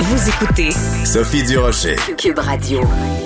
Vous écoutez Sophie Durocher. Cube Radio.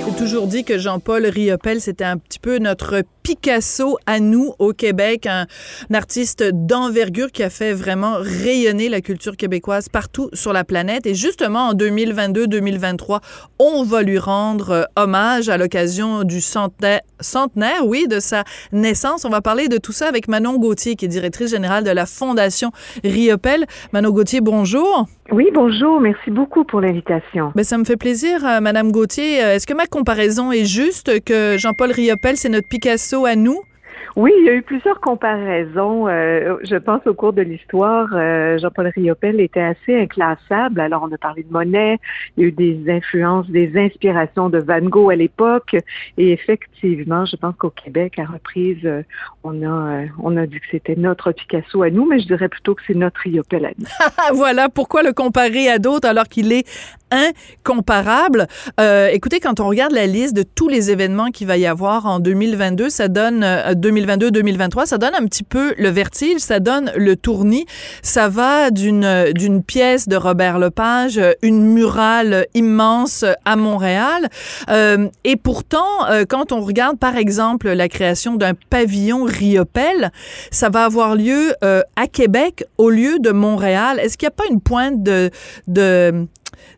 J'ai toujours dit que Jean-Paul Riopel, c'était un petit peu notre Picasso à nous au Québec, un, un artiste d'envergure qui a fait vraiment rayonner la culture québécoise partout sur la planète. Et justement, en 2022-2023, on va lui rendre euh, hommage à l'occasion du centenaire, centenaire, oui, de sa naissance. On va parler de tout ça avec Manon Gauthier, qui est directrice générale de la Fondation Riopel. Manon Gauthier, bonjour. Oui, bonjour. Merci beaucoup pour l'invitation. Ben, ça me fait plaisir, euh, Madame Gauthier. Euh, Est-ce que ma comparaison est juste que Jean-Paul Riopel, c'est notre Picasso à nous? Oui, il y a eu plusieurs comparaisons. Euh, je pense au cours de l'histoire, euh, Jean-Paul Riopel était assez inclassable. Alors, on a parlé de Monet, il y a eu des influences, des inspirations de Van Gogh à l'époque. Et effectivement, je pense qu'au Québec, à reprise, euh, on a on a dit que c'était notre Picasso à nous, mais je dirais plutôt que c'est notre Riopel à nous. voilà, pourquoi le comparer à d'autres alors qu'il est incomparable. Euh, écoutez, quand on regarde la liste de tous les événements qu'il va y avoir en 2022, ça donne euh, 2022-2023, ça donne un petit peu le vertige, ça donne le tournis. Ça va d'une pièce de Robert Lepage, une murale immense à Montréal. Euh, et pourtant, euh, quand on regarde par exemple la création d'un pavillon Riopel, ça va avoir lieu euh, à Québec au lieu de Montréal. Est-ce qu'il n'y a pas une pointe de,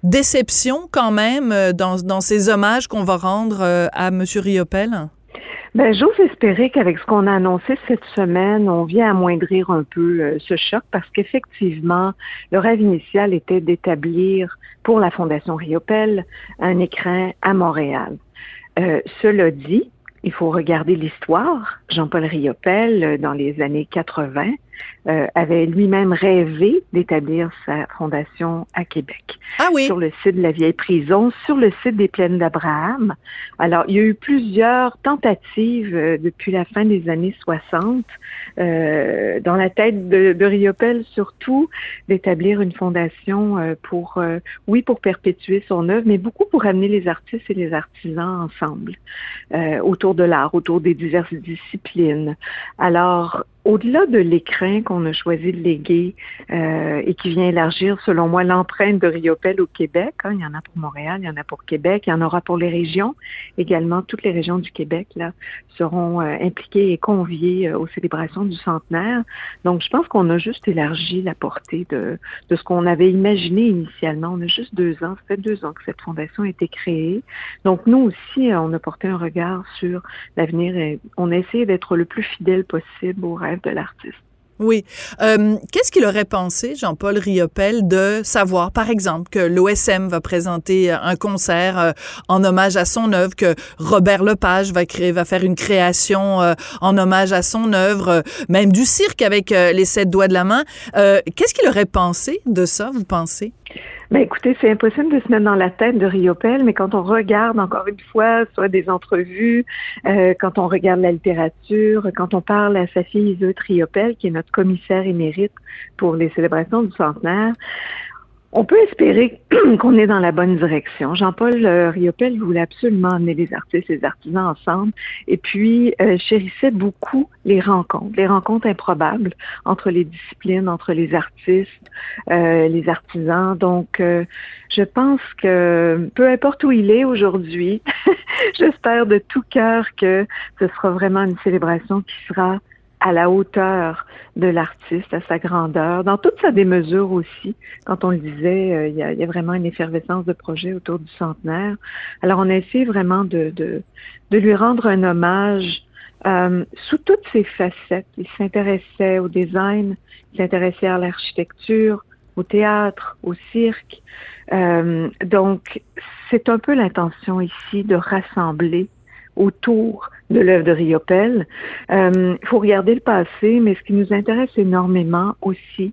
déception quand même dans, dans ces hommages qu'on va rendre à M. Riopel? Ben, j'ose espérer qu'avec ce qu'on a annoncé cette semaine, on vient amoindrir un peu euh, ce choc parce qu'effectivement, le rêve initial était d'établir pour la Fondation Riopel un écrin à Montréal. Euh, cela dit, il faut regarder l'histoire. Jean-Paul Riopel, dans les années 80, euh, avait lui-même rêvé d'établir sa fondation à Québec. Ah oui. Sur le site de la vieille prison, sur le site des plaines d'Abraham. Alors, il y a eu plusieurs tentatives euh, depuis la fin des années 60, euh, dans la tête de, de Riopel surtout, d'établir une fondation euh, pour, euh, oui, pour perpétuer son œuvre, mais beaucoup pour amener les artistes et les artisans ensemble, euh, autour de l'art, autour des diverses disciplines. Alors, au-delà de l'écrin qu'on a choisi de léguer euh, et qui vient élargir, selon moi, l'empreinte de Riopel au Québec, hein, il y en a pour Montréal, il y en a pour Québec, il y en aura pour les régions. Également, toutes les régions du Québec là seront euh, impliquées et conviées euh, aux célébrations du centenaire. Donc, je pense qu'on a juste élargi la portée de, de ce qu'on avait imaginé initialement. On a juste deux ans, ça fait deux ans que cette fondation a été créée. Donc, nous aussi, on a porté un regard sur l'avenir on a essayé d'être le plus fidèle possible au rêve de l'artiste. Oui. Euh, Qu'est-ce qu'il aurait pensé, Jean-Paul Riopel, de savoir, par exemple, que l'OSM va présenter un concert euh, en hommage à son œuvre, que Robert Lepage va créer, va faire une création euh, en hommage à son œuvre, euh, même du cirque avec euh, les sept doigts de la main. Euh, Qu'est-ce qu'il aurait pensé de ça, vous pensez? Ben écoutez, c'est impossible de se mettre dans la tête de Riopel, mais quand on regarde encore une fois, soit des entrevues, euh, quand on regarde la littérature, quand on parle à sa fille Iseut Riopel, qui est notre commissaire émérite pour les célébrations du centenaire, on peut espérer qu'on est dans la bonne direction. Jean-Paul euh, Riopel voulait absolument amener les artistes et les artisans ensemble et puis euh, chérissait beaucoup les rencontres, les rencontres improbables entre les disciplines, entre les artistes, euh, les artisans. Donc, je pense que peu importe où il est aujourd'hui, j'espère de tout cœur que ce sera vraiment une célébration qui sera à la hauteur de l'artiste, à sa grandeur, dans toute sa démesure aussi. Quand on le disait, euh, il, y a, y a, vraiment une effervescence de projets autour du centenaire. Alors, on a essayé vraiment de, de, de lui rendre un hommage euh, sous toutes ses facettes. Il s'intéressait au design, il s'intéressait à l'architecture, au théâtre, au cirque. Euh, donc, c'est un peu l'intention ici de rassembler autour de l'œuvre de Riopel. Il euh, faut regarder le passé, mais ce qui nous intéresse énormément aussi,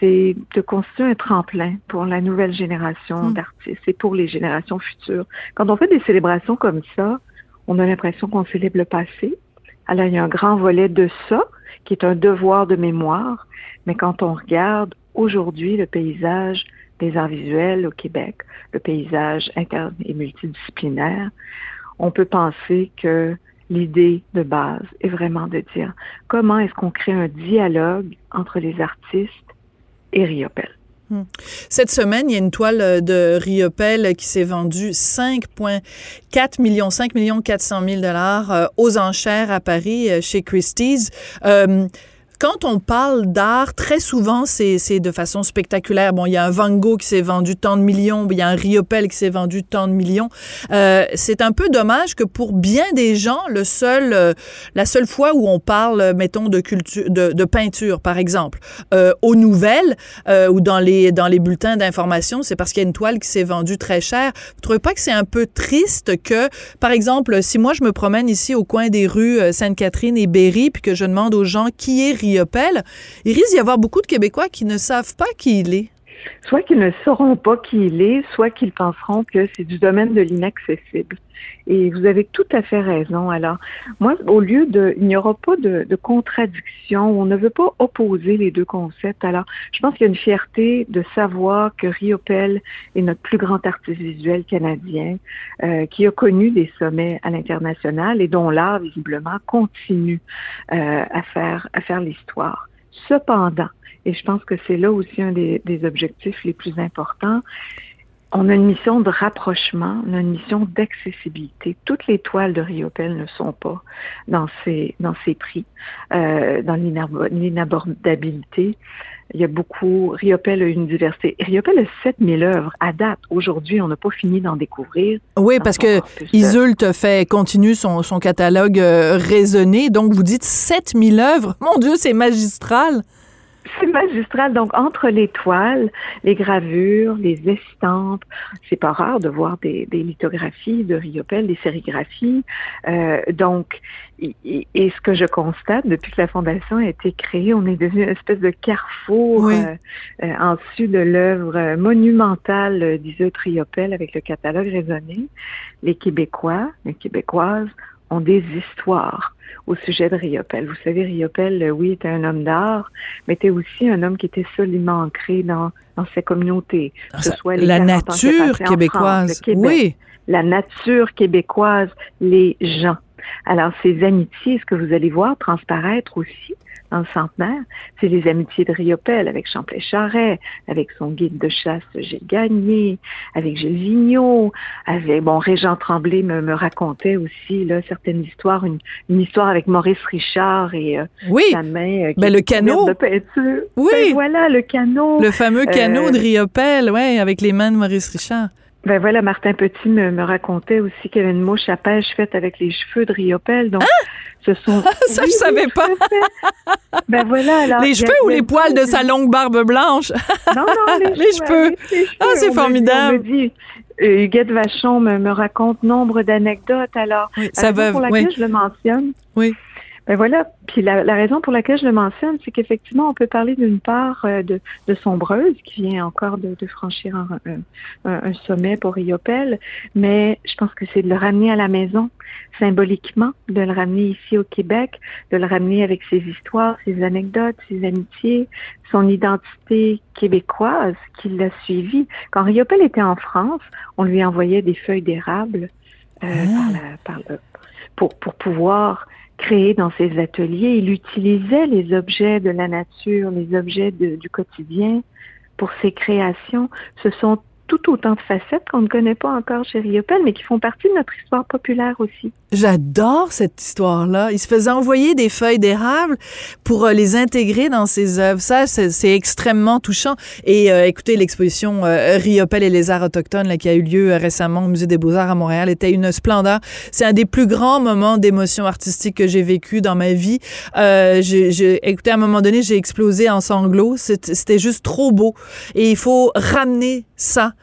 c'est de construire un tremplin pour la nouvelle génération mmh. d'artistes et pour les générations futures. Quand on fait des célébrations comme ça, on a l'impression qu'on célèbre le passé. Alors, il y a un grand volet de ça, qui est un devoir de mémoire, mais quand on regarde aujourd'hui le paysage des arts visuels au Québec, le paysage interne et multidisciplinaire, on peut penser que l'idée de base est vraiment de dire comment est-ce qu'on crée un dialogue entre les artistes et Riopel. Cette semaine, il y a une toile de Riopel qui s'est vendue 5,4 millions, 5 millions 400 000 dollars euh, aux enchères à Paris euh, chez Christie's. Euh, quand on parle d'art, très souvent, c'est de façon spectaculaire. Bon, il y a un Van Gogh qui s'est vendu tant de millions, il y a un Riopel qui s'est vendu tant de millions. Euh, c'est un peu dommage que pour bien des gens, le seul, euh, la seule fois où on parle, mettons, de culture, de, de peinture, par exemple, euh, aux nouvelles euh, ou dans les dans les bulletins d'information, c'est parce qu'il y a une toile qui s'est vendue très cher. Vous trouvez pas que c'est un peu triste que, par exemple, si moi je me promène ici au coin des rues euh, Sainte-Catherine et Berry, puis que je demande aux gens qui est Il risque d'y avoir beaucoup de Québécois qui ne savent pas qui il est. Soit qu'ils ne sauront pas qui il est, soit qu'ils penseront que c'est du domaine de l'inaccessible. Et vous avez tout à fait raison. Alors, moi, au lieu de, il n'y aura pas de, contradiction, on ne veut pas opposer les deux concepts. Alors, je pense qu'il y a une fierté de savoir que Riopel est notre plus grand artiste visuel canadien, euh, qui a connu des sommets à l'international et dont l'art, visiblement, continue euh, à faire, à faire l'histoire. Cependant, et je pense que c'est là aussi un des, des, objectifs les plus importants. On a une mission de rapprochement, on a une mission d'accessibilité. Toutes les toiles de Riopel ne sont pas dans ces, dans ces prix, euh, dans l'inabordabilité. Il y a beaucoup, Riopel a une diversité. Riopel a 7000 œuvres à date. Aujourd'hui, on n'a pas fini d'en découvrir. Oui, parce que Isult fait, continue son, son catalogue euh, raisonné. Donc, vous dites 7000 œuvres. Mon Dieu, c'est magistral. C'est magistral. Donc, entre les toiles, les gravures, les estampes, c'est pas rare de voir des, des lithographies de Riopel, des sérigraphies. Euh, donc, et, et, ce que je constate depuis que la Fondation a été créée, on est devenu une espèce de carrefour oui. euh, euh, en dessus de l'œuvre monumentale d'Iseult Riopel avec le catalogue raisonné. Les Québécois, les Québécoises ont des histoires au sujet de Riopel. Vous savez, Riopel, oui, était un homme d'art, mais était aussi un homme qui était solidement ancré dans, dans sa communauté. Que ce soit les la nature québécoise, France, oui. La nature québécoise, les gens. Alors, ces amitiés, ce que vous allez voir transparaître aussi dans le centenaire, c'est les amitiés de Riopel avec Champlain Charret, avec son guide de chasse Gilles Gagné, avec Gilles Vigneault, avec, bon, Régent Tremblay me, me racontait aussi, là, certaines histoires, une, une histoire avec Maurice Richard et euh, oui. sa main. Euh, ben, le canot. De peinture. Oui. Ben, voilà, le canot. Le fameux canot euh, de Riopel, ouais, avec les mains de Maurice Richard. Ben voilà, Martin Petit me, me racontait aussi qu'il y avait une mouche à pêche faite avec les cheveux de Riopel. Donc, ah! ce sont. ça, oui, je savais pas. ben voilà. Alors, les cheveux ou les poils de sa longue barbe blanche? non, non, les, les cheveux. Les, les cheveux. Ah, c'est formidable. Me dit, on me dit, euh, Huguette Vachon me, me raconte nombre d'anecdotes. Alors, oui, ça va, pour laquelle oui. je le mentionne. Oui. Ben voilà. Puis la, la, raison pour laquelle je le mentionne, c'est qu'effectivement, on peut parler d'une part euh, de, de sombreuse qui vient encore de, de franchir un, un, un, sommet pour Riopel, mais je pense que c'est de le ramener à la maison symboliquement, de le ramener ici au Québec, de le ramener avec ses histoires, ses anecdotes, ses amitiés, son identité québécoise qui l'a suivi. Quand Riopel était en France, on lui envoyait des feuilles d'érable euh, ah. par la, par le, pour, pour pouvoir créé dans ses ateliers. Il utilisait les objets de la nature, les objets du quotidien pour ses créations. Ce sont tout autant de facettes qu'on ne connaît pas encore chez Riopel, mais qui font partie de notre histoire populaire aussi. J'adore cette histoire-là. Il se faisait envoyer des feuilles d'érable pour euh, les intégrer dans ses œuvres. Ça, c'est extrêmement touchant. Et euh, écoutez, l'exposition euh, Riopel et les arts autochtones là, qui a eu lieu euh, récemment au Musée des Beaux-Arts à Montréal était une splendeur. C'est un des plus grands moments d'émotion artistique que j'ai vécu dans ma vie. Euh, j'ai, écoutez, à un moment donné, j'ai explosé en sanglots. C'était juste trop beau. Et il faut ramener ça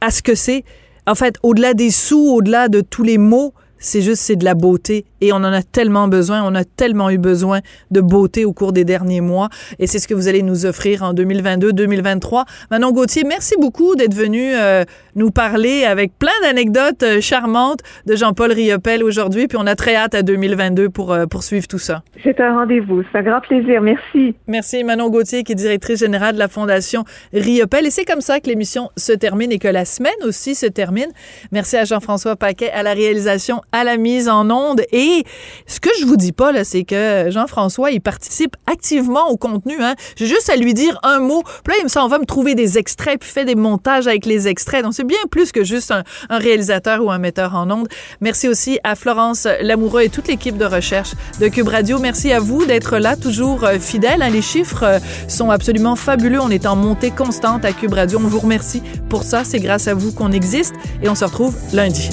à ce que c'est. En fait, au-delà des sous, au-delà de tous les mots, c'est juste, c'est de la beauté. Et on en a tellement besoin, on a tellement eu besoin de beauté au cours des derniers mois. Et c'est ce que vous allez nous offrir en 2022-2023. Manon Gauthier, merci beaucoup d'être venu euh, nous parler avec plein d'anecdotes euh, charmantes de Jean-Paul Riopel aujourd'hui. Puis on a très hâte à 2022 pour euh, poursuivre tout ça. C'est un rendez-vous. C'est un grand plaisir. Merci. Merci Manon Gauthier, qui est directrice générale de la Fondation Riopel. Et c'est comme ça que l'émission se termine et que la semaine aussi se termine. Merci à Jean-François Paquet à la réalisation à la mise en onde. Et ce que je vous dis pas, là, c'est que Jean-François, il participe activement au contenu. Hein. J'ai juste à lui dire un mot. Puis là, il s'en va me trouver des extraits, puis fait des montages avec les extraits. Donc, c'est bien plus que juste un, un, réalisateur ou un metteur en onde. Merci aussi à Florence Lamoureux et toute l'équipe de recherche de Cube Radio. Merci à vous d'être là, toujours euh, fidèle. Hein. Les chiffres euh, sont absolument fabuleux. On est en montée constante à Cube Radio. On vous remercie pour ça. C'est grâce à vous qu'on existe et on se retrouve lundi.